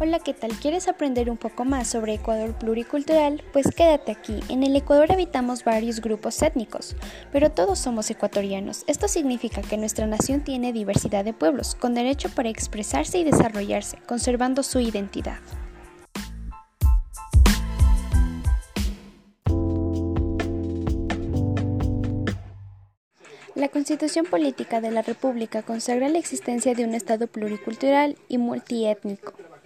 Hola, ¿qué tal? ¿Quieres aprender un poco más sobre Ecuador pluricultural? Pues quédate aquí. En el Ecuador habitamos varios grupos étnicos, pero todos somos ecuatorianos. Esto significa que nuestra nación tiene diversidad de pueblos, con derecho para expresarse y desarrollarse, conservando su identidad. La Constitución Política de la República consagra la existencia de un Estado pluricultural y multiétnico.